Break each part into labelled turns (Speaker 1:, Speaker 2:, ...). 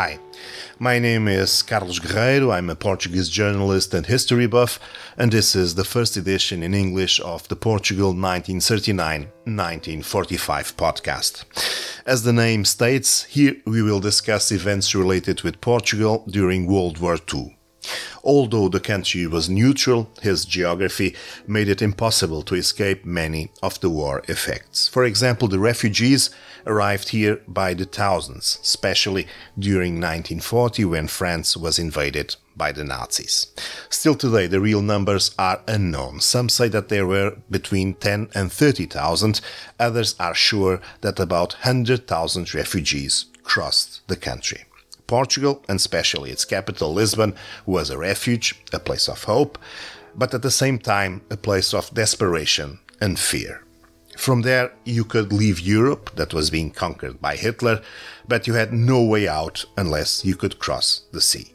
Speaker 1: Hi, my name is Carlos Guerreiro. I'm a Portuguese journalist and history buff, and this is the first edition in English of the Portugal 1939 1945 podcast. As the name states, here we will discuss events related with Portugal during World War II. Although the country was neutral, his geography made it impossible to escape many of the war effects. For example, the refugees arrived here by the thousands, especially during 1940 when France was invaded by the Nazis. Still today, the real numbers are unknown. Some say that there were between 10 and 30,000, others are sure that about 100,000 refugees crossed the country. Portugal, and especially its capital, Lisbon, was a refuge, a place of hope, but at the same time, a place of desperation and fear. From there, you could leave Europe, that was being conquered by Hitler, but you had no way out unless you could cross the sea.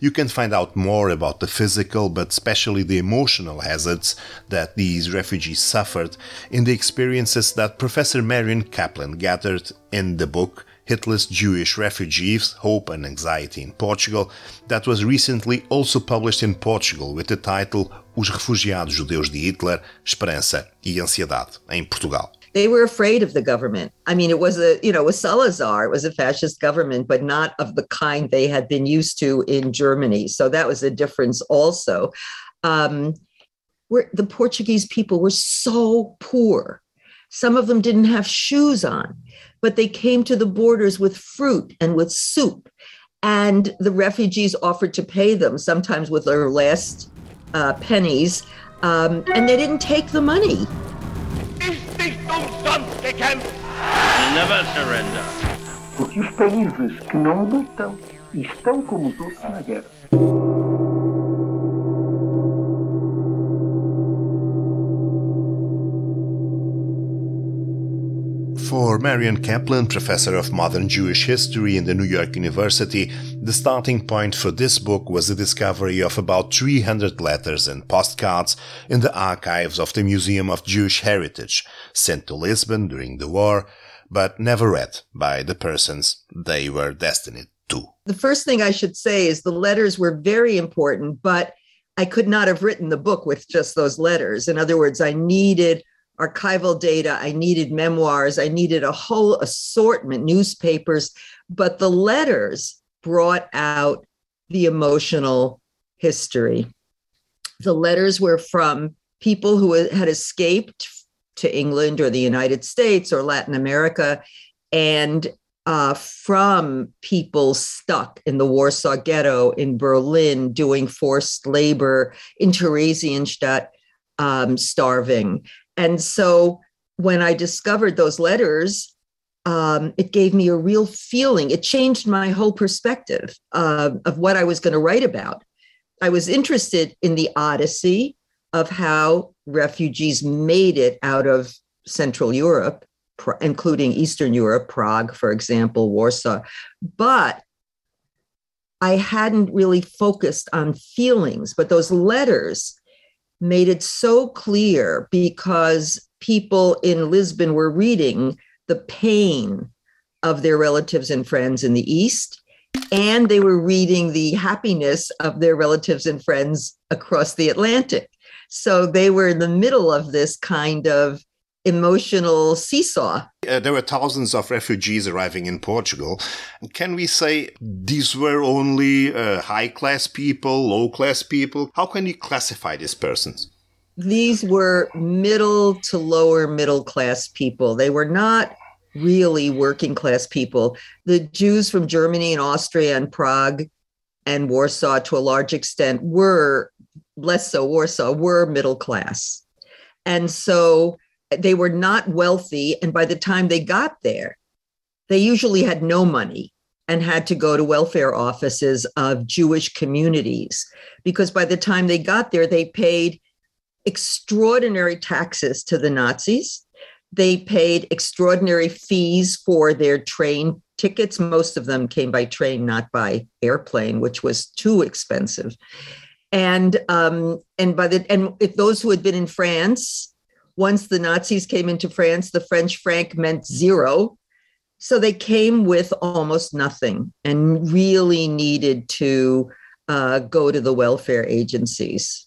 Speaker 1: You can find out more about the physical, but especially the emotional hazards that these refugees suffered in the experiences that Professor Marion Kaplan gathered in the book Hitler's Jewish Refugees, Hope and Anxiety in Portugal, that was recently also published in Portugal with the title Os Refugiados Judeus de Hitler, Esperança e Ansiedade, em Portugal.
Speaker 2: They were afraid of the government. I mean, it was a, you know, was Salazar, it was a fascist government, but not of the kind they had been used to in Germany. So that was a difference also. Um, where the Portuguese people were so poor. Some of them didn't have shoes on but they came to the borders with fruit and with soup. And the refugees offered to pay them, sometimes with their last uh, pennies, um, and they didn't take the money.
Speaker 3: Never surrender. Porque os países que não lutam estão como todos na guerra.
Speaker 1: For Marion Kaplan, professor of modern Jewish history in the New York University, the starting point for this book was the discovery of about 300 letters and postcards in the archives of the Museum of Jewish Heritage, sent to Lisbon during the war, but never read by the persons they were destined to.
Speaker 2: The first thing I should say is the letters were very important, but I could not have written the book with just those letters. In other words, I needed archival data, I needed memoirs, I needed a whole assortment, newspapers, but the letters brought out the emotional history. The letters were from people who had escaped to England or the United States or Latin America, and uh, from people stuck in the Warsaw Ghetto in Berlin doing forced labor, in Theresienstadt, um, starving. And so when I discovered those letters, um, it gave me a real feeling. It changed my whole perspective uh, of what I was going to write about. I was interested in the odyssey of how refugees made it out of Central Europe, including Eastern Europe, Prague, for example, Warsaw. But I hadn't really focused on feelings, but those letters made it so clear because people in Lisbon were reading the pain of their relatives and friends in the East, and they were reading the happiness of their relatives and friends across the Atlantic. So they were in the middle of this kind of emotional seesaw.
Speaker 1: Uh, there were thousands of refugees arriving in Portugal. Can we say these were only uh, high class people, low class people? How can you classify these persons?
Speaker 2: These were middle to lower middle class people. They were not really working class people. The Jews from Germany and Austria and Prague and Warsaw, to a large extent, were less so Warsaw, were middle class. And so they were not wealthy. And by the time they got there, they usually had no money and had to go to welfare offices of Jewish communities because by the time they got there, they paid extraordinary taxes to the Nazis. They paid extraordinary fees for their train tickets. Most of them came by train, not by airplane, which was too expensive. And um, and by the and if those who had been in France once the Nazis came into France, the French franc meant zero. So they came with almost nothing and really needed to uh, go to the welfare agencies.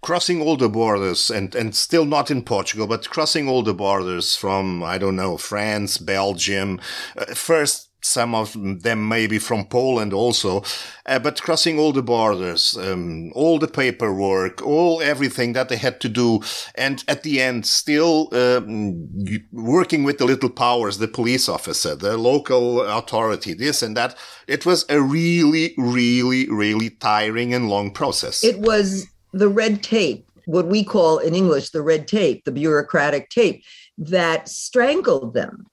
Speaker 1: Crossing all the borders and, and still not in Portugal, but crossing all the borders from, I don't know, France, Belgium, uh, first some of them maybe from Poland also, uh, but crossing all the borders, um, all the paperwork, all everything that they had to do, and at the end, still um, working with the little powers, the police officer, the local authority, this and that. It was a really, really, really tiring and long process.
Speaker 2: It was the red tape, what we call in English the red tape, the bureaucratic tape, that strangled them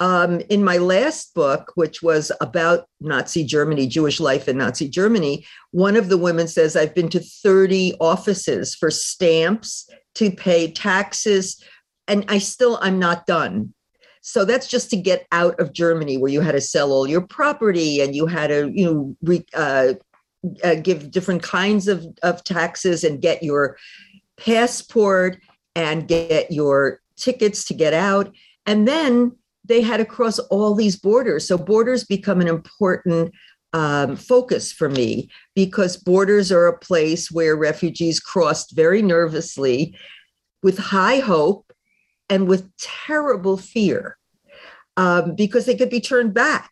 Speaker 2: um, in my last book, which was about Nazi Germany, Jewish life in Nazi Germany, one of the women says, I've been to 30 offices for stamps to pay taxes, and I still, I'm not done. So that's just to get out of Germany, where you had to sell all your property and you had to, you know, re, uh, uh, give different kinds of, of taxes and get your passport and get your tickets to get out. And then they had to cross all these borders. So borders become an important um, focus for me because borders are a place where refugees crossed very nervously with high hope and with terrible fear um, because they could be turned back.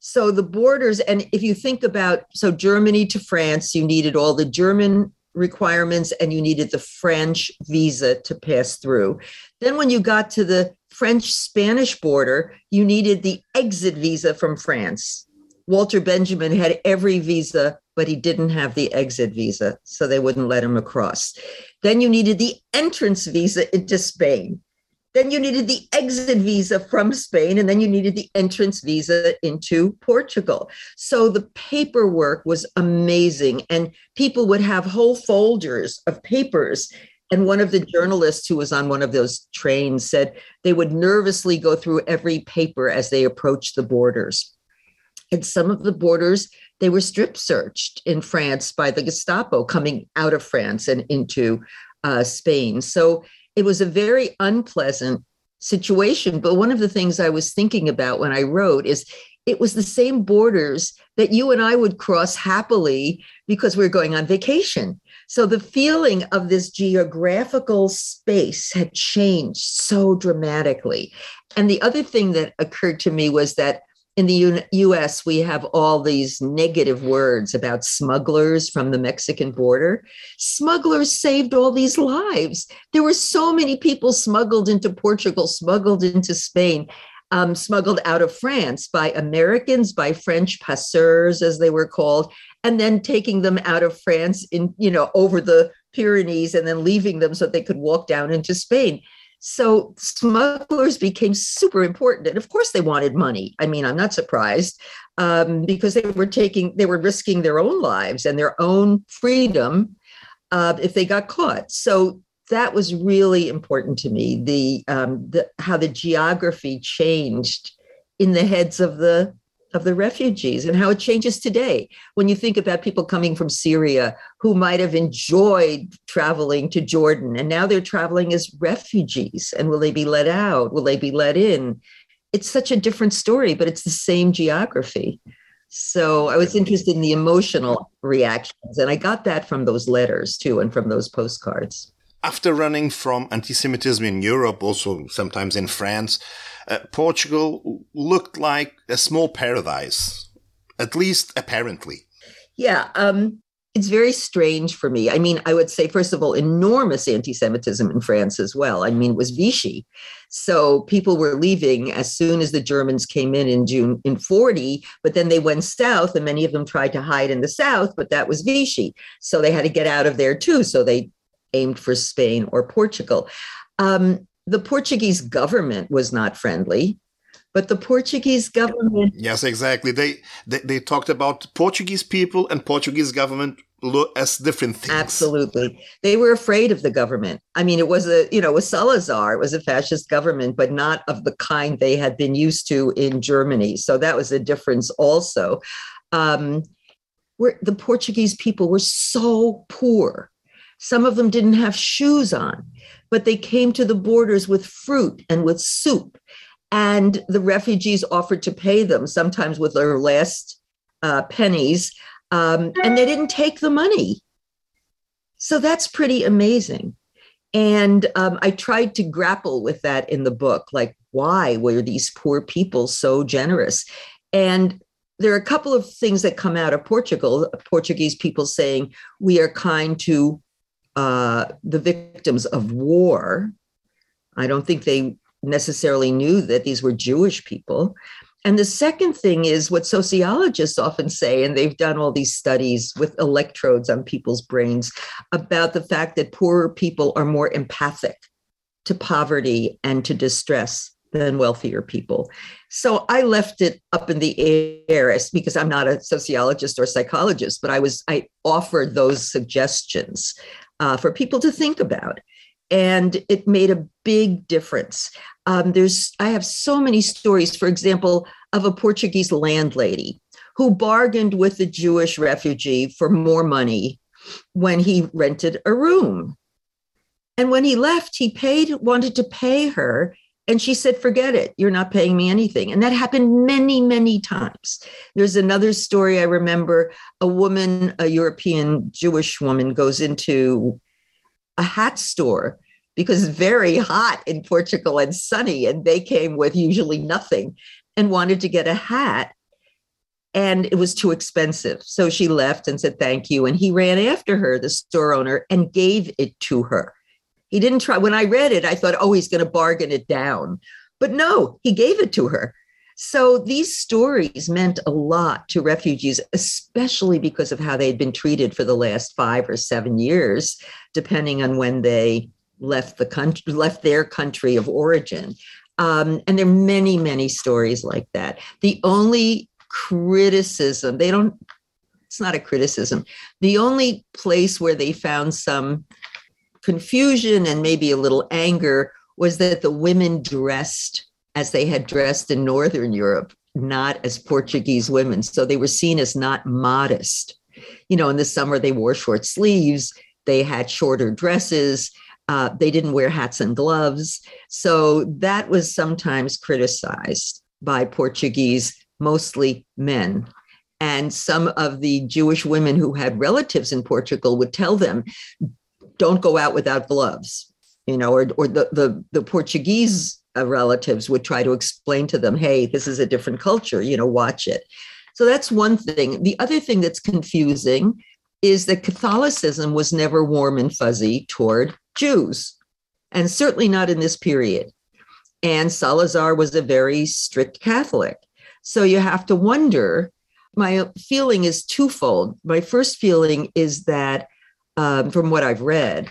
Speaker 2: So the borders, and if you think about, so Germany to France, you needed all the German requirements and you needed the French visa to pass through. Then when you got to the French Spanish border, you needed the exit visa from France. Walter Benjamin had every visa, but he didn't have the exit visa, so they wouldn't let him across. Then you needed the entrance visa into Spain. Then you needed the exit visa from Spain, and then you needed the entrance visa into Portugal. So the paperwork was amazing, and people would have whole folders of papers and one of the journalists who was on one of those trains said they would nervously go through every paper as they approached the borders. And some of the borders, they were strip searched in France by the Gestapo coming out of France and into uh, Spain. So it was a very unpleasant situation. But one of the things I was thinking about when I wrote is it was the same borders that you and I would cross happily because we we're going on vacation. So the feeling of this geographical space had changed so dramatically. And the other thing that occurred to me was that in the U- US, we have all these negative words about smugglers from the Mexican border. Smugglers saved all these lives. There were so many people smuggled into Portugal, smuggled into Spain um, smuggled out of France by Americans, by French passeurs, as they were called, and then taking them out of France in, you know, over the Pyrenees and then leaving them so they could walk down into Spain. So smugglers became super important. And of course, they wanted money. I mean, I'm not surprised um, because they were taking, they were risking their own lives and their own freedom uh, if they got caught. So that was really important to me. The, um, the how the geography changed in the heads of the of the refugees and how it changes today. When you think about people coming from Syria who might have enjoyed traveling to Jordan and now they're traveling as refugees, and will they be let out? Will they be let in? It's such a different story, but it's the same geography. So I was interested in the emotional reactions, and I got that from those letters too, and from those postcards
Speaker 1: after running from anti-Semitism in Europe, also sometimes in France, uh, Portugal looked like a small paradise, at least apparently.
Speaker 2: Yeah, um, it's very strange for me. I mean, I would say, first of all, enormous anti Semitism in France as well. I mean, it was Vichy. So people were leaving as soon as the Germans came in in June in 40, but then they went south, and many of them tried to hide in the south, but that was Vichy. So they had to get out of there too. So they aimed for Spain or Portugal. Um, the Portuguese government was not friendly, but the Portuguese government.
Speaker 1: Yes, exactly. They, they, they talked about Portuguese people and Portuguese government as different things.
Speaker 2: Absolutely. They were afraid of the government. I mean, it was a, you know, it was Salazar, it was a fascist government, but not of the kind they had been used to in Germany. So that was a difference also. Um, where the Portuguese people were so poor some of them didn't have shoes on, but they came to the borders with fruit and with soup. And the refugees offered to pay them, sometimes with their last uh, pennies, um, and they didn't take the money. So that's pretty amazing. And um, I tried to grapple with that in the book. Like, why were these poor people so generous? And there are a couple of things that come out of Portugal, Portuguese people saying, we are kind to uh, the victims of war. I don't think they necessarily knew that these were Jewish people. And the second thing is what sociologists often say, and they've done all these studies with electrodes on people's brains about the fact that poorer people are more empathic to poverty and to distress than wealthier people. So I left it up in the air because I'm not a sociologist or psychologist, but I was I offered those suggestions uh, for people to think about, and it made a big difference. Um, there's I have so many stories, for example, of a Portuguese landlady who bargained with a Jewish refugee for more money when he rented a room. And when he left, he paid, wanted to pay her and she said, Forget it. You're not paying me anything. And that happened many, many times. There's another story I remember a woman, a European Jewish woman, goes into a hat store because very hot in Portugal and sunny. And they came with usually nothing and wanted to get a hat. And it was too expensive. So she left and said, Thank you. And he ran after her, the store owner, and gave it to her. He didn't try. When I read it, I thought, oh, he's going to bargain it down. But no, he gave it to her. So these stories meant a lot to refugees, especially because of how they had been treated for the last five or seven years, depending on when they left the country, left their country of origin. Um, and there are many, many stories like that. The only criticism, they don't, it's not a criticism. The only place where they found some confusion and maybe a little anger was that the women dressed as they had dressed in Northern Europe, not as Portuguese women. So they were seen as not modest. You know, in the summer, they wore short sleeves, they had shorter dresses, uh, they didn't wear hats and gloves. So that was sometimes criticized by Portuguese, mostly men. And some of the Jewish women who had relatives in Portugal would tell them, don't go out without gloves, you know, or, or the, the, the Portuguese uh, relatives would try to explain to them, hey, this is a different culture, you know, watch it. So that's one thing. The other thing that's confusing is that Catholicism was never warm and fuzzy toward Jews, and certainly not in this period. And Salazar was a very strict Catholic. So you have to wonder. My feeling is twofold. My first feeling is that um, from what I've read,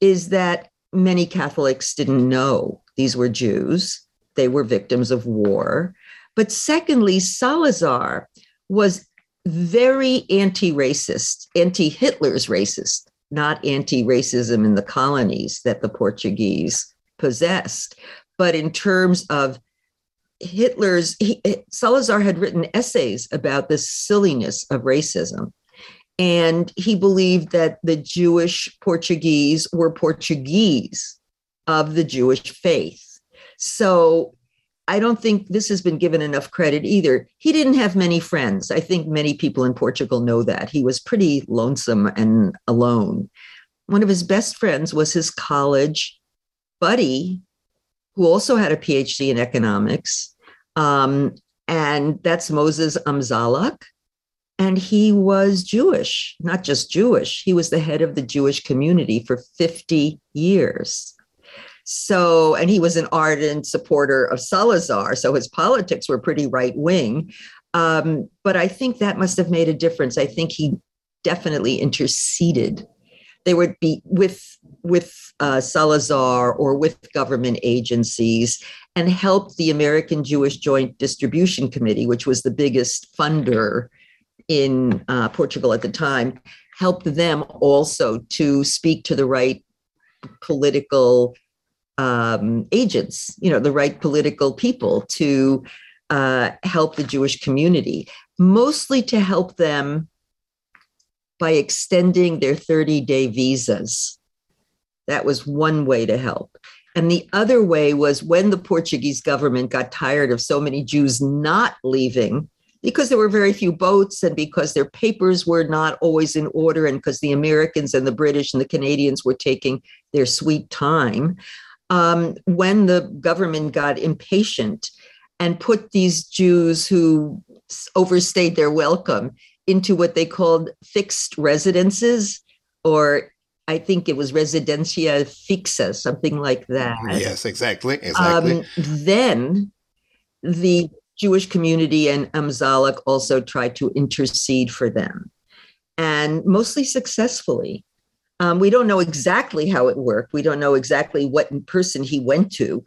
Speaker 2: is that many Catholics didn't know these were Jews. They were victims of war. But secondly, Salazar was very anti racist, anti Hitler's racist, not anti racism in the colonies that the Portuguese possessed. But in terms of Hitler's, he, Salazar had written essays about the silliness of racism. And he believed that the Jewish Portuguese were Portuguese of the Jewish faith. So I don't think this has been given enough credit either. He didn't have many friends. I think many people in Portugal know that. He was pretty lonesome and alone. One of his best friends was his college buddy, who also had a PhD in economics. Um, and that's Moses Amzalak and he was Jewish, not just Jewish, he was the head of the Jewish community for 50 years. So, and he was an ardent supporter of Salazar. So his politics were pretty right wing. Um, but I think that must have made a difference. I think he definitely interceded. They would be with with uh, Salazar or with government agencies and helped the American Jewish Joint Distribution Committee, which was the biggest funder in uh, Portugal at the time helped them also to speak to the right political um, agents, you know, the right political people to uh, help the Jewish community, mostly to help them by extending their 30 day visas. That was one way to help. And the other way was when the Portuguese government got tired of so many Jews not leaving, because there were very few boats and because their papers were not always in order, and because the Americans and the British and the Canadians were taking their sweet time. Um, when the government got impatient and put these Jews who overstayed their welcome into what they called fixed residences, or I think it was residencia fixa, something like that.
Speaker 1: Yes, exactly. Exactly. Um,
Speaker 2: then the Jewish community and Amzalak also tried to intercede for them, and mostly successfully. Um, we don't know exactly how it worked. We don't know exactly what person he went to,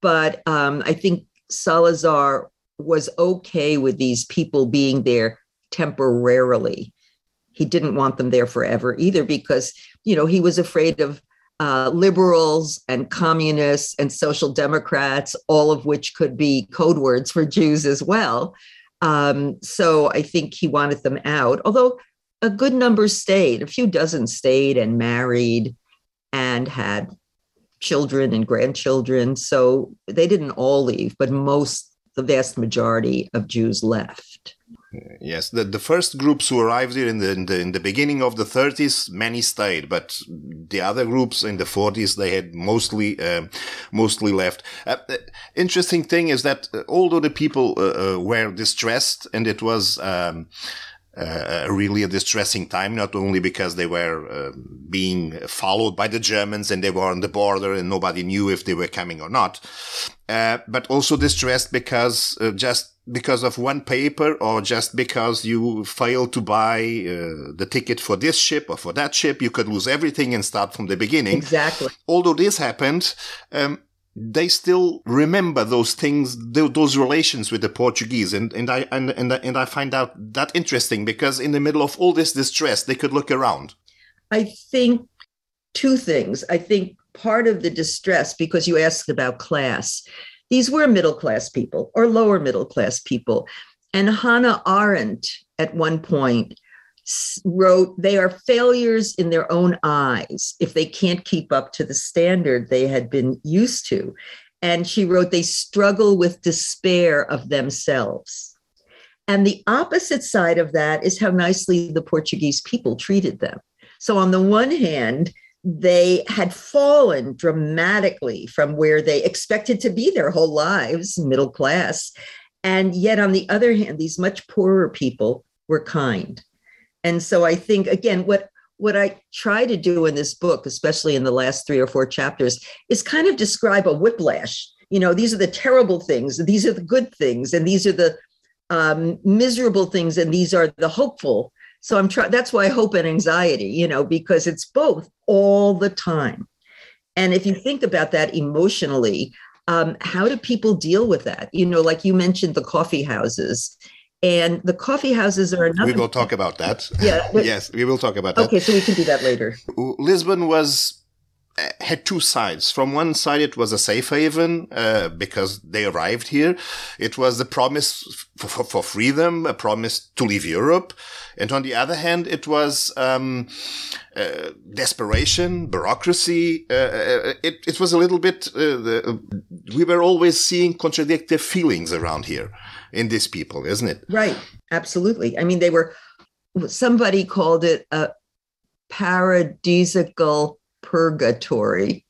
Speaker 2: but um, I think Salazar was okay with these people being there temporarily. He didn't want them there forever either because, you know, he was afraid of uh, liberals and communists and social democrats, all of which could be code words for Jews as well. Um, so I think he wanted them out, although a good number stayed, a few dozen stayed and married and had children and grandchildren. So they didn't all leave, but most, the vast majority of Jews left.
Speaker 1: Yes, the, the first groups who arrived here in the, in the in the beginning of the 30s, many stayed, but the other groups in the 40s they had mostly uh, mostly left. Uh, uh, interesting thing is that uh, although the people uh, uh, were distressed and it was. Um, uh, really a distressing time, not only because they were uh, being followed by the Germans and they were on the border and nobody knew if they were coming or not, uh, but also distressed because just because of one paper or just because you failed to buy uh, the ticket for this ship or for that ship, you could lose everything and start from the beginning.
Speaker 2: Exactly.
Speaker 1: Although this happened, um, they still remember those things, those relations with the Portuguese. And, and I, and, and, and I find out that interesting because in the middle of all this distress, they could look around.
Speaker 2: I think two things. I think part of the distress, because you asked about class, these were middle class people or lower middle class people. And Hannah Arendt at one point wrote they are failures in their own eyes if they can't keep up to the standard they had been used to. And she wrote they struggle with despair of themselves. And the opposite side of that is how nicely the Portuguese people treated them. So, on the one hand, they had fallen dramatically from where they expected to be their whole lives, middle class. And yet, on the other hand, these much poorer people were kind and so I think again, what what I try to do in this book, especially in the last three or four chapters, is kind of describe a whiplash. You know, these are the terrible things, these are the good things, and these are the um, miserable things, and these are the hopeful. So I'm trying. That's why I hope and anxiety. You know, because it's both all the time. And if you think about that emotionally, um, how do people deal with that? You know, like you mentioned the coffee houses and the coffee houses are another.
Speaker 1: We will talk about that.
Speaker 2: Yeah.
Speaker 1: yes, we will talk about that.
Speaker 2: Okay, so we can do that later.
Speaker 1: Lisbon was had two sides. From one side, it was a safe haven uh, because they arrived here. It was the promise for, for, freedom, a promise to leave Europe, and on the other hand, it was um, uh, desperation, bureaucracy. Uh, uh it it was a little bit. Uh, the, we were always seeing contradictory feelings around here in these people, isn't it?
Speaker 2: Right. Absolutely. I mean, they were, somebody called it a paradisical purgatory.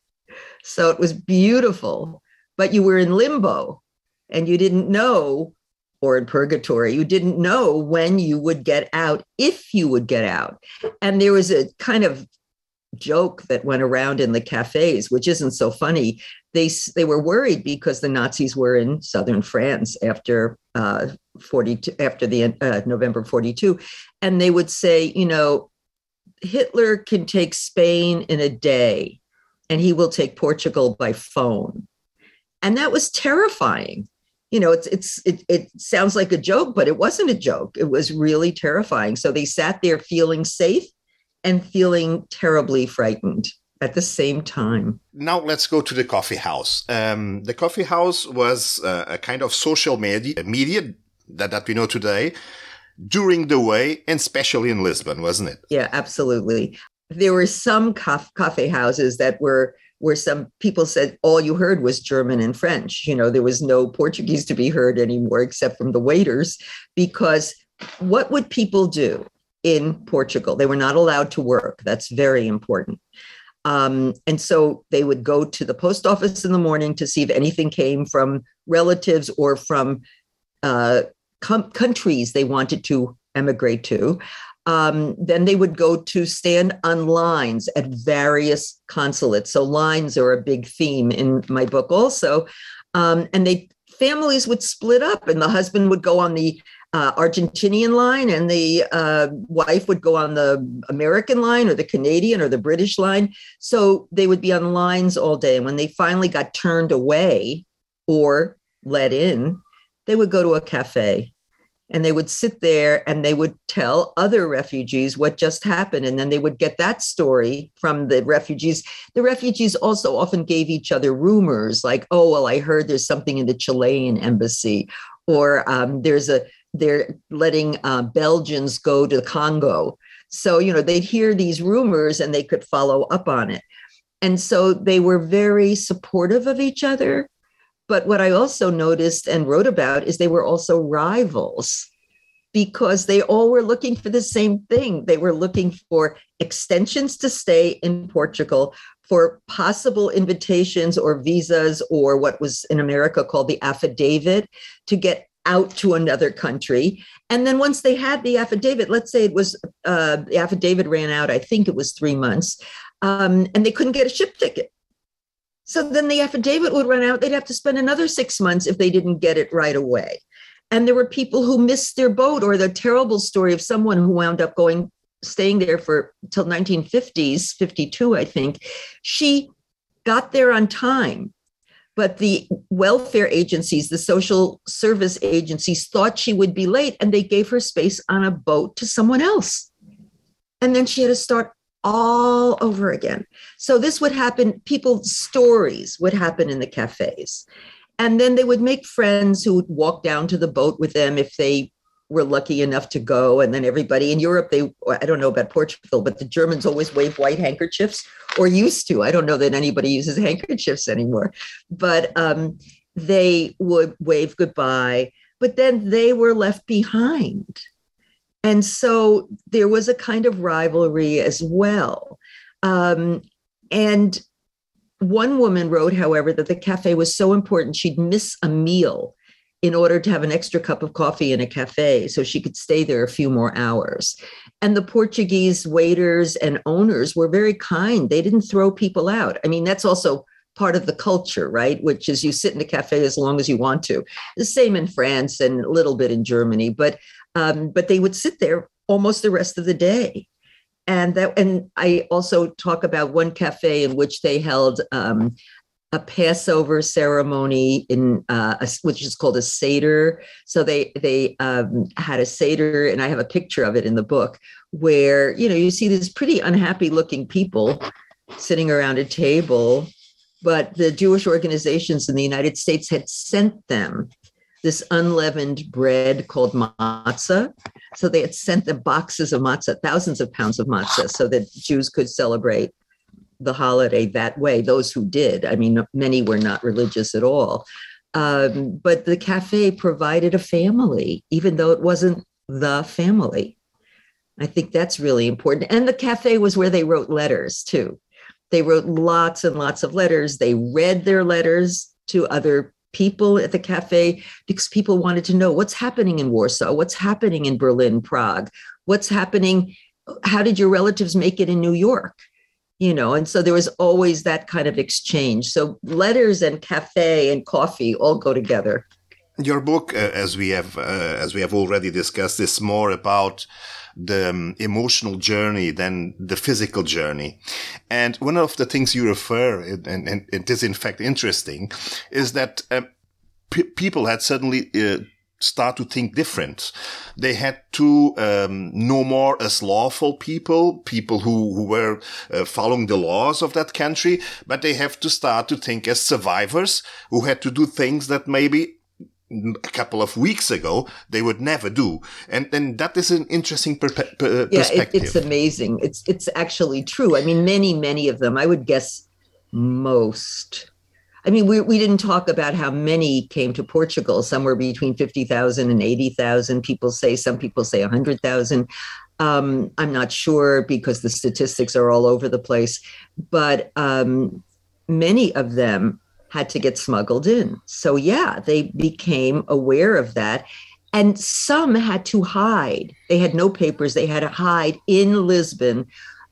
Speaker 2: So it was beautiful, but you were in limbo and you didn't know, or in purgatory, you didn't know when you would get out, if you would get out. And there was a kind of joke that went around in the cafes, which isn't so funny. They they were worried because the Nazis were in southern France after uh, 42 after the uh, November 42, and they would say, you know, Hitler can take Spain in a day, and he will take Portugal by phone, and that was terrifying. You know, it's it's it, it sounds like a joke, but it wasn't a joke. It was really terrifying. So they sat there feeling safe and feeling terribly frightened at the same time.
Speaker 1: Now let's go to the coffee house. Um, the coffee house was uh, a kind of social media, media that, that we know today during the way, and especially in Lisbon, wasn't it?
Speaker 2: Yeah, absolutely. There were some coffee houses that were where some people said all you heard was German and French. You know, there was no Portuguese to be heard anymore except from the waiters, because what would people do in Portugal? They were not allowed to work. That's very important. Um, and so they would go to the post office in the morning to see if anything came from relatives or from uh, com- countries they wanted to emigrate to. Um, then they would go to stand on lines at various consulates. So lines are a big theme in my book also. Um, and they families would split up, and the husband would go on the uh, Argentinian line, and the uh, wife would go on the American line, or the Canadian, or the British line. So they would be on lines all day. And when they finally got turned away or let in, they would go to a cafe and they would sit there and they would tell other refugees what just happened. And then they would get that story from the refugees. The refugees also often gave each other rumors like oh well i heard there's something in the chilean embassy or um, there's a they're letting uh, belgians go to the congo. So you know they'd hear these rumors and they could follow up on it. And so they were very supportive of each other but what I also noticed and wrote about is they were also rivals because they all were looking for the same thing. They were looking for extensions to stay in Portugal, for possible invitations or visas, or what was in America called the affidavit to get out to another country. And then once they had the affidavit, let's say it was uh, the affidavit ran out, I think it was three months, um, and they couldn't get a ship ticket. So then the affidavit would run out. They'd have to spend another six months if they didn't get it right away. And there were people who missed their boat, or the terrible story of someone who wound up going, staying there for till 1950s, 52, I think. She got there on time, but the welfare agencies, the social service agencies thought she would be late and they gave her space on a boat to someone else. And then she had to start all over again. So this would happen, people's stories would happen in the cafes. And then they would make friends who would walk down to the boat with them if they were lucky enough to go. And then everybody in Europe, they, I don't know about Portugal, but the Germans always wave white handkerchiefs or used to. I don't know that anybody uses handkerchiefs anymore, but um, they would wave goodbye. But then they were left behind and so there was a kind of rivalry as well. Um, and one woman wrote, however, that the cafe was so important she'd miss a meal in order to have an extra cup of coffee in a cafe so she could stay there a few more hours. And the Portuguese waiters and owners were very kind. They didn't throw people out. I mean, that's also part of the culture, right? Which is you sit in a cafe as long as you want to. The same in France and a little bit in Germany. But um, but they would sit there almost the rest of the day. And that, and I also talk about one cafe in which they held um, a Passover ceremony in uh, a, which is called a seder. So they they um, had a seder, and I have a picture of it in the book where you know you see these pretty unhappy looking people sitting around a table, but the Jewish organizations in the United States had sent them this unleavened bread called matzah. So they had sent them boxes of matzah, thousands of pounds of matzah, so that Jews could celebrate the holiday that way. Those who did, I mean, many were not religious at all. Um, but the cafe provided a family, even though it wasn't the family. I think that's really important. And the cafe was where they wrote letters too. They wrote lots and lots of letters. They read their letters to other people at the cafe because people wanted to know what's happening in Warsaw, what's happening in Berlin, Prague, what's happening. How did your relatives make it in New York? You know, and so there was always that kind of exchange. So letters and cafe and coffee all go together.
Speaker 1: Your book, uh, as we have uh, as we have already discussed, is more about the um, emotional journey than the physical journey. And one of the things you refer, and, and it is in fact interesting, is that uh, people had suddenly uh, start to think different. They had to um, no more as lawful people, people who, who were uh, following the laws of that country, but they have to start to think as survivors who had to do things that maybe a couple of weeks ago they would never do and then that is an interesting per- per-
Speaker 2: yeah, perspective it, it's amazing it's it's actually true i mean many many of them i would guess most. I mean, we, we didn't talk about how many came to Portugal, somewhere between 50,000 and 80,000. People say, some people say 100,000. Um, I'm not sure because the statistics are all over the place, but um, many of them had to get smuggled in. So, yeah, they became aware of that. And some had to hide. They had no papers. They had to hide in Lisbon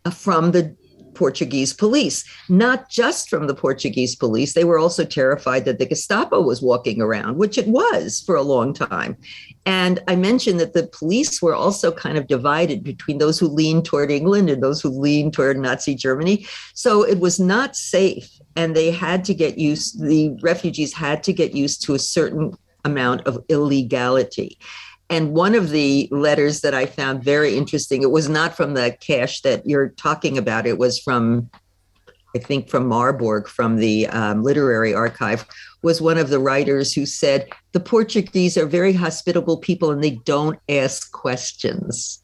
Speaker 2: uh, from the Portuguese police, not just from the Portuguese police. They were also terrified that the Gestapo was walking around, which it was for a long time. And I mentioned that the police were also kind of divided between those who leaned toward England and those who leaned toward Nazi Germany. So it was not safe. And they had to get used, the refugees had to get used to a certain amount of illegality. And one of the letters that I found very interesting, it was not from the cache that you're talking about, it was from, I think, from Marbach, from the um, literary archive, was one of the writers who said, The Portuguese are very hospitable people and they don't ask questions.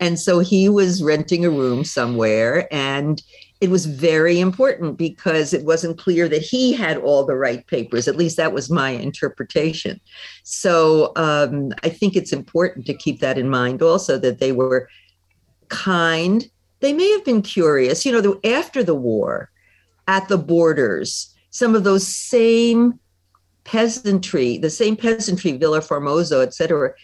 Speaker 2: And so he was renting a room somewhere and it was very important because it wasn't clear that he had all the right papers. At least that was my interpretation. So um, I think it's important to keep that in mind also that they were kind. They may have been curious. You know, after the war, at the borders, some of those same peasantry, the same peasantry, Vilar Formoso, et cetera,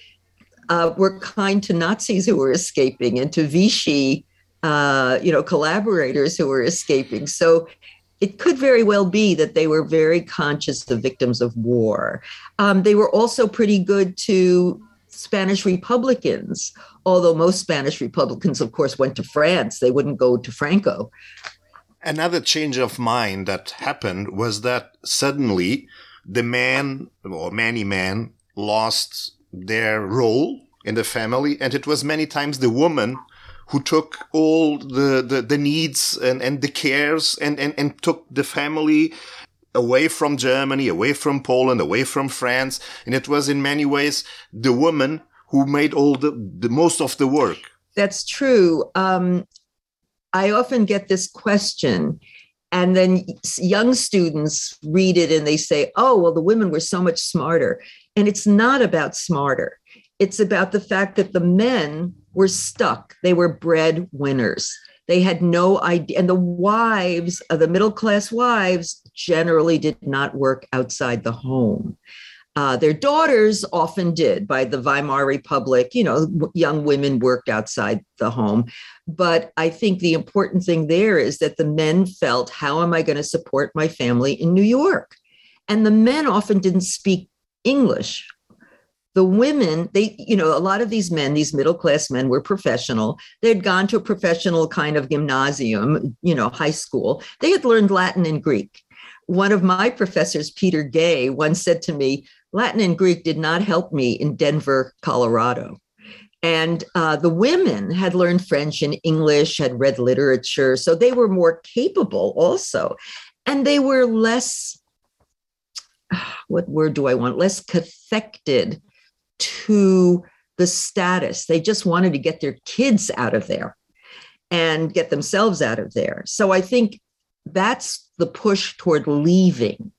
Speaker 2: uh, were kind to Nazis who were escaping and to Vichy uh, you know, collaborators who were escaping. So it could very well be that they were very conscious of victims of war. Um, they were also pretty good to Spanish Republicans, although most Spanish Republicans, of course, went to France. They wouldn't go to Franco.
Speaker 1: Another change of mind that happened was that suddenly the man or many men lost their role in the family, and it was many times the woman who took all the, the, the needs and, and the cares and, and, and took the family away from Germany, away from Poland, away from France. And it was in many ways the woman who made all the, the most of the work.
Speaker 2: That's true. Um, I often get this question. And then young students read it and they say, oh, well, the women were so much smarter. And it's not about smarter. It's about the fact that the men were stuck. They were breadwinners. They had no idea. And the wives, of the middle class wives, generally did not work outside the home. Uh, their daughters often did by the Weimar Republic. You know, young women worked outside the home. But I think the important thing there is that the men felt, how am I going to support my family in New York? And the men often didn't speak English the women they you know a lot of these men these middle class men were professional. They had gone to a professional kind of gymnasium you know high school. They had learned latin and greek. One of my professors peter gay once said to me latin and greek did not help me in denver colorado. And uh, the women had learned french and english had read literature so they were more capable also. And they were less what word do I want? Less cathected to the status. They just wanted to get their kids out of there and get themselves out of there. So I think that's the push toward leaving.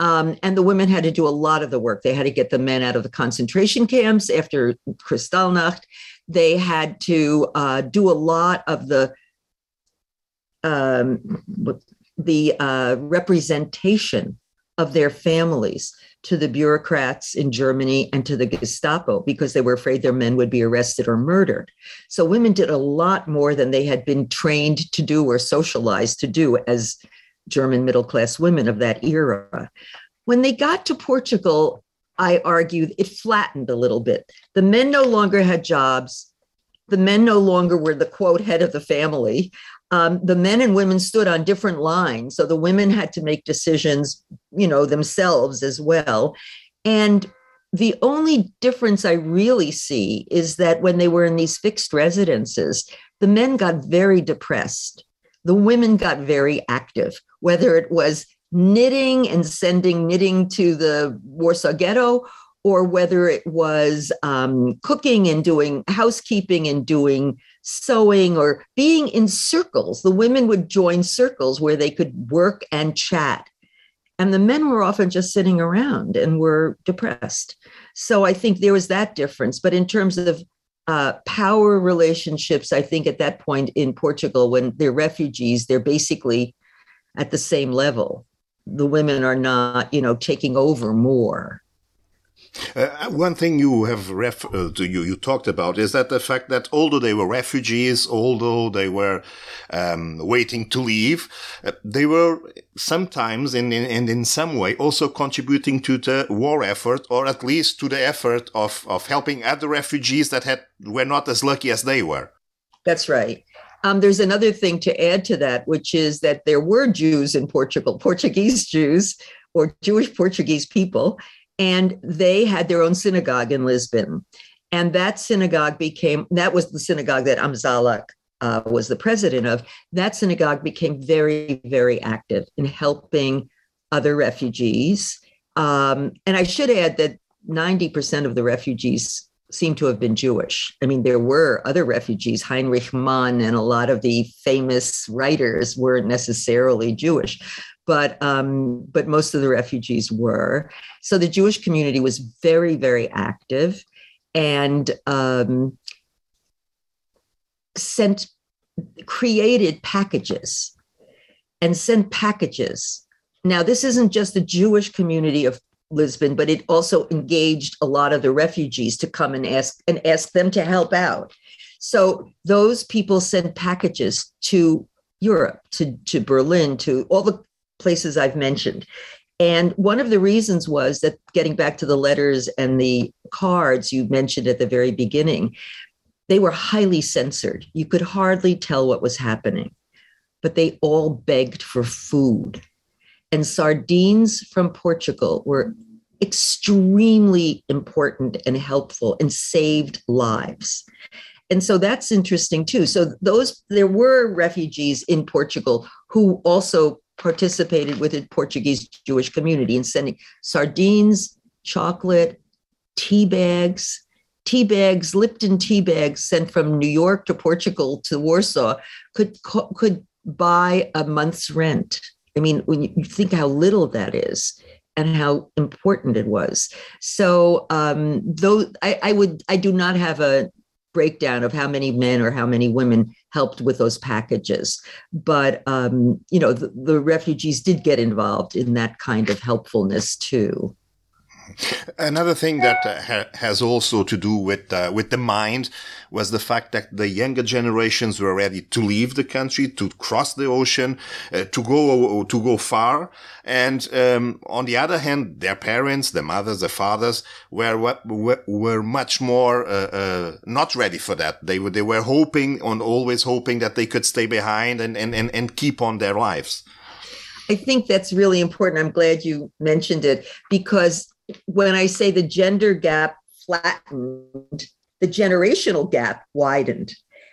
Speaker 2: Um, and the women had to do a lot of the work. They had to get the men out of the concentration camps after Kristallnacht. They had to uh, do a lot of the um, the uh, representation of their families to the bureaucrats in Germany and to the Gestapo because they were afraid their men would be arrested or murdered. So women did a lot more than they had been trained to do or socialized to do as German middle class women of that era. When they got to Portugal, I argued it flattened a little bit. The men no longer had jobs. The men no longer were the quote head of the family um, the men and women stood on different lines. So the women had to make decisions, you know, themselves as well. And the only difference I really see is that when they were in these fixed residences, the men got very depressed. The women got very active, whether it was knitting and sending knitting to the Warsaw Ghetto or whether it was um, cooking and doing housekeeping and doing sewing or being in circles. The women would join circles where they could work and chat. And the men were often just sitting around and were depressed. So I think there was that difference. But in terms of uh, power relationships, I think at that point in Portugal, when they're refugees, they're basically at the same level. The women are not, you know, taking over more.
Speaker 1: Uh, one thing you have ref- uh, you, you talked about is that the fact that although they were refugees, although they were um, waiting to leave, uh, they were sometimes and in, in, in some way also contributing to the war effort, or at least to the effort of, of helping other refugees that had were not as lucky as they were.
Speaker 2: That's right. Um, there's another thing to add to that, which is that there were Jews in Portugal, Portuguese Jews or Jewish Portuguese people, and they had their own synagogue in Lisbon. And that synagogue became, that was the synagogue that Amzalak uh, was the president of. That synagogue became very, very active in helping other refugees. Um, and I should add that 90% of the refugees seem to have been Jewish. I mean, there were other refugees, Heinrich Mann and a lot of the famous writers weren't necessarily Jewish, but um, but most of the refugees were. So the Jewish community was very, very active, and um, sent created packages and sent packages. Now, this isn't just the Jewish community of Lisbon, but it also engaged a lot of the refugees to come and ask and ask them to help out. So those people sent packages to Europe, to, to Berlin, to all the places I've mentioned. And one of the reasons was that getting back to the letters and the cards you mentioned at the very beginning, they were highly censored. You could hardly tell what was happening, but they all begged for food. And sardines from Portugal were extremely important and helpful and saved lives. And so that's interesting too. So those there were refugees in Portugal who also participated with the Portuguese Jewish community in sending sardines, chocolate, tea bags, tea bags, Lipton tea bags sent from New York to Portugal to Warsaw could could buy a month's rent. I mean, when you think how little that is and how important it was. So, um, though I, I would, I do not have a breakdown of how many men or how many women helped with those packages. But, um, you know, the, the refugees did get involved in that kind of helpfulness too.
Speaker 1: Another thing that uh, ha- has also to do with uh, with the mind was the fact that the younger generations were ready to leave the country, to cross the ocean, uh, to go to go far, and um, on the other hand, their parents, the mothers, the fathers, were were, were much more uh, uh, not ready for that. They were they were hoping on always hoping that they could stay behind and and and, and keep on their lives.
Speaker 2: I think that's really important. I'm glad you mentioned it because when I say the gender gap flattened, the generational gap widened.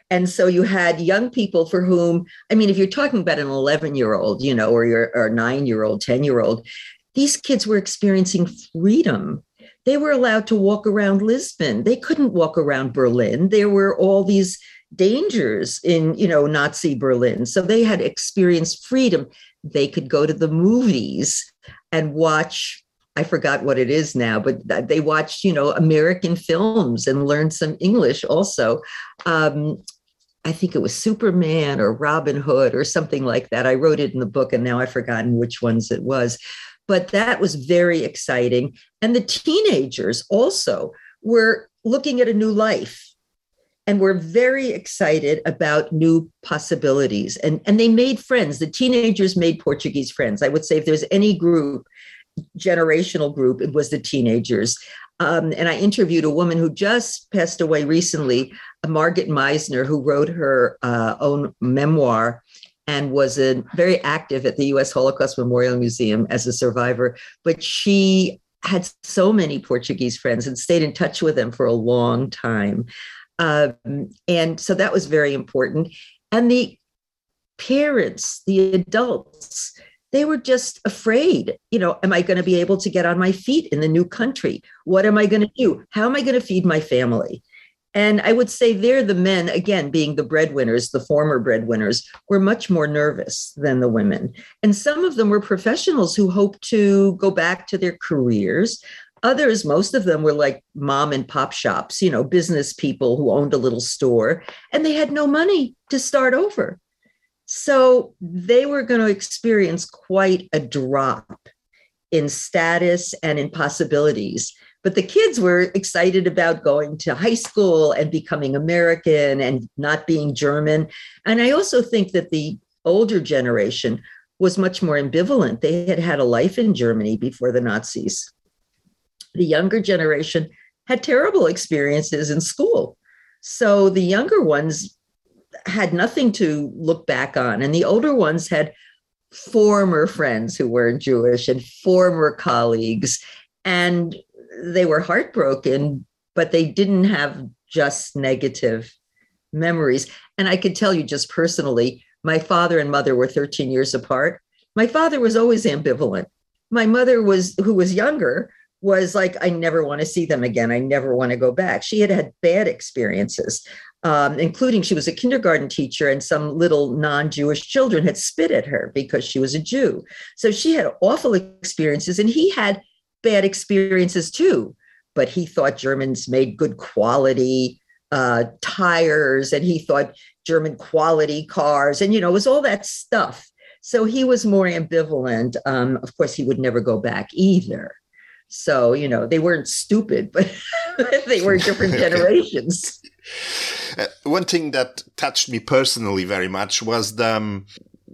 Speaker 2: And so you had young people for whom, I mean, if you're talking about an 11 year old, you know, or your or nine year old, 10 year old, these kids were experiencing freedom. They were allowed to walk around Lisbon. They couldn't walk around Berlin. There were all these dangers in, you know, Nazi Berlin. So they had experienced freedom. They could go to the movies and watch I forgot what it is now, but they watched, you know, American films and learned some English also. Um, I think it was Superman or Robin Hood or something like that. I wrote it in the book and now I've forgotten which ones it was. But that was very exciting. And the teenagers also were looking at a new life and were very excited about new possibilities. And, and they made friends. The teenagers made Portuguese friends. I would say if there's any group generational group, it was the teenagers. Um, and I interviewed a woman who just passed away recently, Margit Meissner, who wrote her uh, own memoir and was a, very active at the US Holocaust Memorial Museum as a survivor. But she had so many Portuguese friends and stayed in touch with them for a long time. Um, and so that was very important. And the parents, the adults, they were just afraid. You know, am I going to be able to get on my feet in the new country? What am I going to do? How am I going to feed my family? And I would say there, the men, again, being the breadwinners, the former breadwinners, were much more nervous than the women. And some of them were professionals who hoped to go back to their careers. Others, most of them were like mom and pop shops, you know, business people who owned a little store, and they had no money to start over. So they were going to experience quite a drop in status and in possibilities. But the kids were excited about going to high school and becoming American and not being German. And I also think that the older generation was much more ambivalent. They had had a life in Germany before the Nazis. The younger generation had terrible experiences in school. So the younger ones had nothing to look back on. And the older ones had former friends who were Jewish and former colleagues. And they were heartbroken, but they didn't have just negative memories. And I could tell you just personally, my father and mother were 13 years apart. My father was always ambivalent. My mother was, who was younger, was like, I never want to see them again. I never want to go back. She had had bad experiences um, including she was a kindergarten teacher, and some little non Jewish children had spit at her because she was a Jew. So she had awful experiences, and he had bad experiences too. But he thought Germans made good quality uh, tires, and he thought German quality cars, and you know, it was all that stuff. So he was more ambivalent. Um, of course, he would never go back either. So, you know, they weren't stupid, but they were different generations.
Speaker 1: Uh, one thing that touched me personally very much was the um,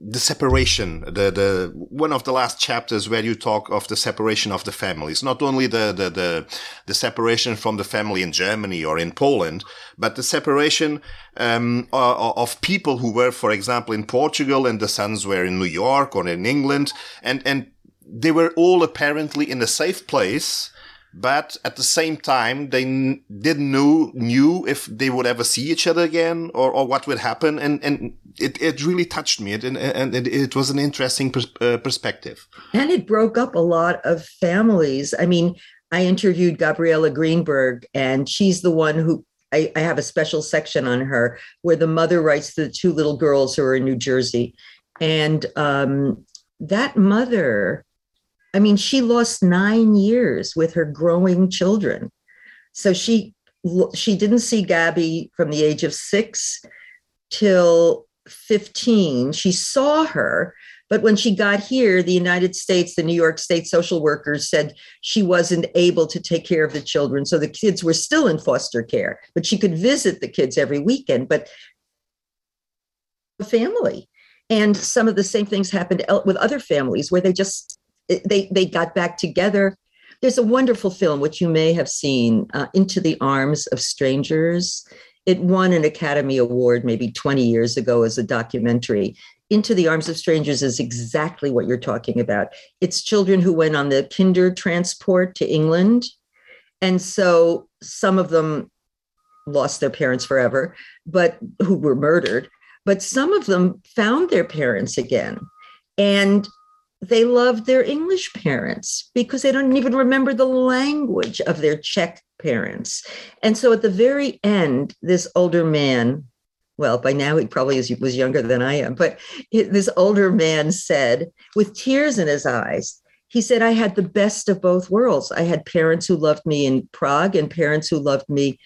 Speaker 1: the separation the the one of the last chapters where you talk of the separation of the families. Not only the the the, the separation from the family in Germany or in Poland but the separation um, of people who were for example in Portugal and the sons were in New York or in England. And and they were all apparently in a safe place but at the same time they n- didn't know knew if they would ever see each other again or, or what would happen. And and it, it really touched me. And, and it, it was an interesting pers- uh, perspective.
Speaker 2: And it broke up a lot of families. I mean i interviewed gabriela greenberg and she's the one who I, I have a special section on her where the mother writes to the two little girls who are in new jersey. And um, that mother I mean, she lost nine years with her growing children. So she she didn't see Gabby from the age of six till 15. She saw her, but when she got here, the United States, the New York State social workers said she wasn't able to take care of the children. So the kids were still in foster care, but she could visit the kids every weekend. But the family. And some of the same things happened with other families where they just they they got back together. There's a wonderful film which you may have seen, uh, Into the Arms of Strangers. It won an Academy Award maybe 20 years ago as a documentary. Into the Arms of Strangers is exactly what you're talking about. It's children who went on the kinder transport to England. And so some of them lost their parents forever, but who were murdered. But some of them found their parents again. And they loved their English parents because they don't even remember the language of their Czech parents. And so at the very end, this older man, well, by now he probably is, was younger than I am, but this older man said, with tears in his eyes, he said, I had the best of both worlds. I had parents who loved me in Prague and parents who loved me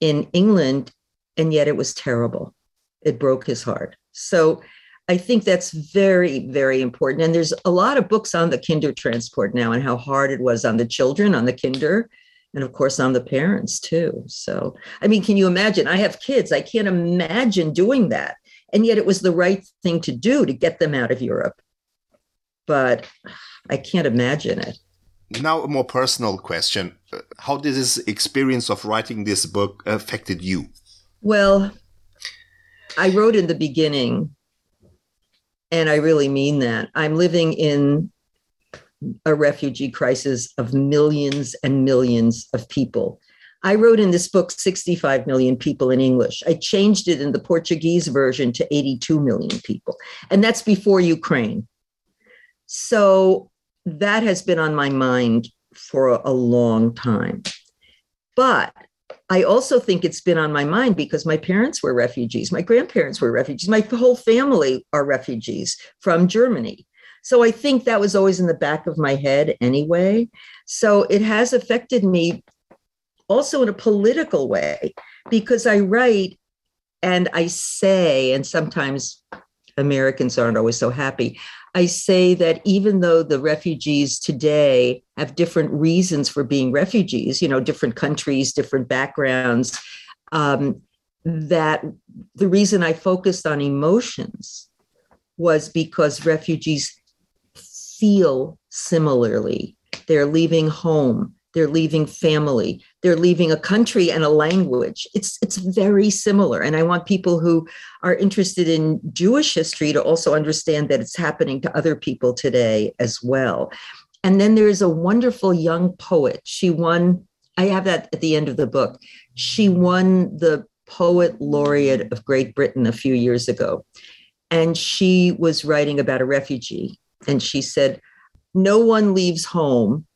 Speaker 2: in England, and yet it was terrible. It broke his heart. So I think that's very, very important. And there's a lot of books on the kinder transport now and how hard it was on the children, on the kinder, and of course on the parents too. So, I mean, can you imagine? I have kids. I can't imagine doing that. And yet it was the right thing to do to get them out of Europe. But I can't imagine it.
Speaker 1: Now, a more personal question. How did this experience of writing this book affected you?
Speaker 2: Well, I wrote in the beginning and I really mean that. I'm living in a refugee crisis of millions and millions of people. I wrote in this book 65 million people in English. I changed it in the Portuguese version to 82 million people. And that's before Ukraine. So that has been on my mind for a long time. But I also think it's been on my mind because my parents were refugees, my grandparents were refugees, my whole family are refugees from Germany. So I think that was always in the back of my head anyway. So it has affected me also in a political way because I write and I say, and sometimes Americans aren't always so happy. I say that even though the refugees today have different reasons for being refugees, you know, different countries, different backgrounds, um, that the reason I focused on emotions was because refugees feel similarly. They're leaving home, they're leaving family, they're leaving a country and a language. It's it's very similar. And I want people who are interested in Jewish history to also understand that it's happening to other people today as well. And then there's a wonderful young poet. She won, I have that at the end of the book. She won the poet laureate of Great Britain a few years ago. And she was writing about a refugee. And she said, No one leaves home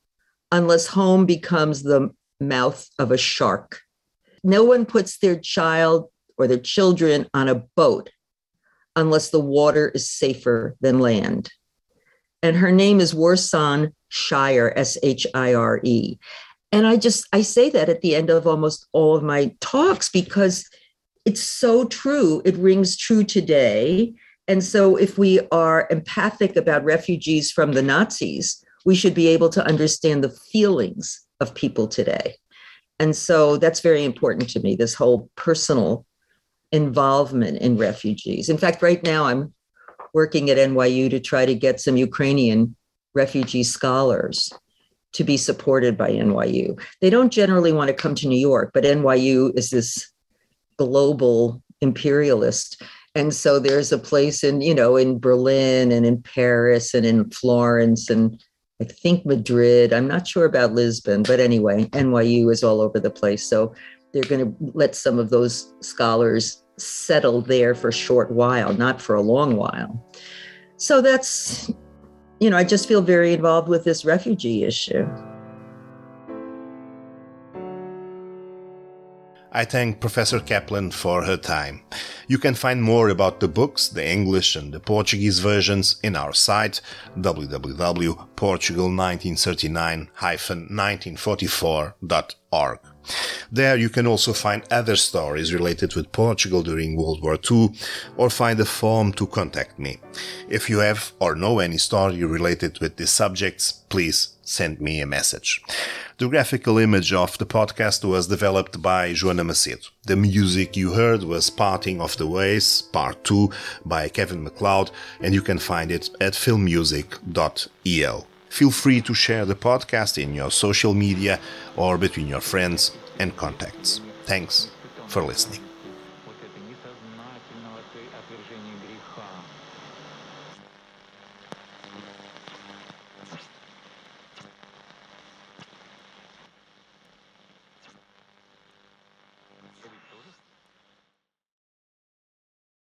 Speaker 2: unless home becomes the mouth of a shark. No one puts their child or their children on a boat unless the water is safer than land. And her name is Warsan Shire, S H I R E. And I just I say that at the end of almost all of my talks because it's so true. It rings true today. And so if we are empathic about refugees from the Nazis, we should be able to understand the feelings of people today. And so that's very important to me, this whole personal involvement in refugees. In fact, right now I'm working at NYU to try to get some Ukrainian refugee scholars to be supported by NYU. They don't generally want to come to New York, but NYU is this global imperialist. And so there's a place in, you know, in Berlin and in Paris and in Florence and I think Madrid. I'm not sure about Lisbon, but anyway, NYU is all over the place. So they're going to let some of those scholars settle there for a short while, not for a long while. So that's, you know, I just feel very involved with this refugee issue.
Speaker 1: I thank Professor Kaplan for her time. You can find more about the books, the English and the Portuguese versions, in our site www.portugal1939-1944.org. There you can also find other stories related with Portugal during World War II or find a form to contact me. If you have or know any story related with these subjects, please send me a message. The graphical image of the podcast was developed by Joana Macedo. The music you heard was Parting of the Ways, Part 2 by Kevin MacLeod, and you can find it at filmmusic.io. Feel free to share the podcast in your social media or between your friends and contacts. Thanks for listening.